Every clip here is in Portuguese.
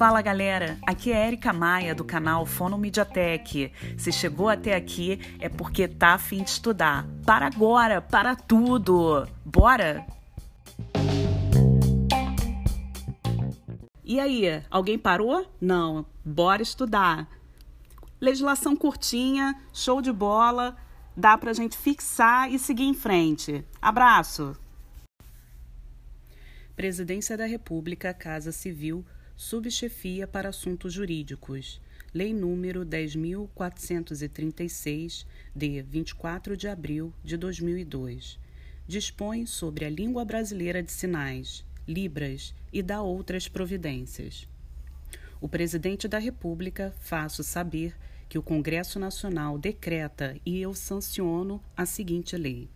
Fala galera, aqui é Erika Maia do canal Fono Mediatek. Se chegou até aqui é porque tá afim de estudar. Para agora, para tudo! Bora! E aí, alguém parou? Não, bora estudar. Legislação curtinha, show de bola, dá pra gente fixar e seguir em frente. Abraço! Presidência da República, Casa Civil, Subchefia para Assuntos Jurídicos. Lei número 10.436, de 24 de abril de 2002. Dispõe sobre a língua brasileira de sinais, Libras, e dá outras providências. O Presidente da República faço saber que o Congresso Nacional decreta e eu sanciono a seguinte lei.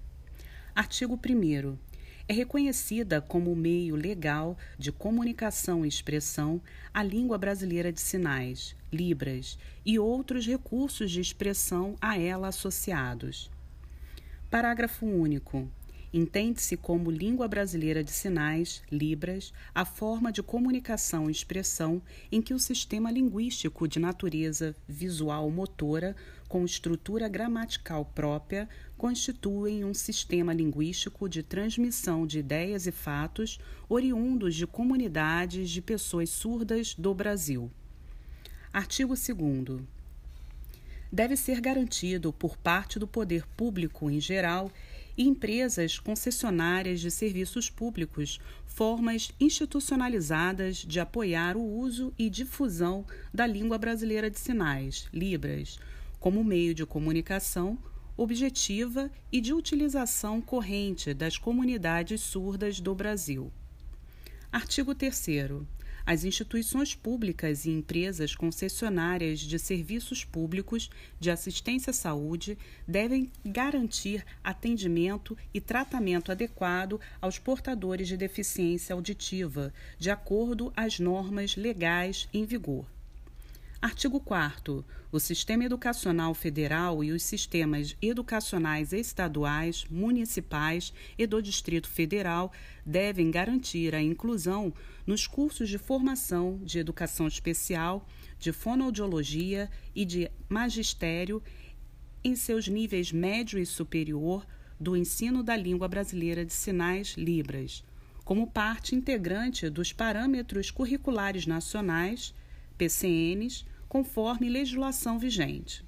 Artigo 1 é reconhecida como meio legal de comunicação e expressão a língua brasileira de sinais, Libras e outros recursos de expressão a ela associados. Parágrafo único. Entende-se como língua brasileira de sinais, Libras, a forma de comunicação e expressão em que o sistema linguístico de natureza visual motora, com estrutura gramatical própria, constituem um sistema linguístico de transmissão de ideias e fatos oriundos de comunidades de pessoas surdas do Brasil. Artigo 2 deve ser garantido por parte do poder público em geral e empresas concessionárias de serviços públicos, formas institucionalizadas de apoiar o uso e difusão da língua brasileira de sinais, Libras, como meio de comunicação objetiva e de utilização corrente das comunidades surdas do Brasil. Artigo 3 as instituições públicas e empresas concessionárias de serviços públicos de assistência à saúde devem garantir atendimento e tratamento adequado aos portadores de deficiência auditiva, de acordo às normas legais em vigor. Artigo 4. O Sistema Educacional Federal e os sistemas educacionais estaduais, municipais e do Distrito Federal devem garantir a inclusão nos cursos de formação de educação especial, de fonoaudiologia e de magistério em seus níveis médio e superior do ensino da língua brasileira de sinais Libras, como parte integrante dos parâmetros curriculares nacionais, PCNs, conforme legislação vigente.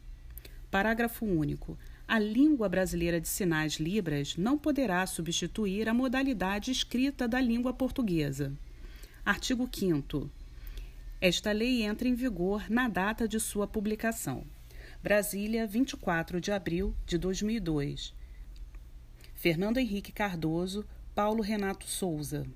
Parágrafo único. A língua brasileira de sinais Libras não poderá substituir a modalidade escrita da língua portuguesa. Artigo 5. Esta lei entra em vigor na data de sua publicação. Brasília, 24 de abril de 2002. Fernando Henrique Cardoso, Paulo Renato Souza.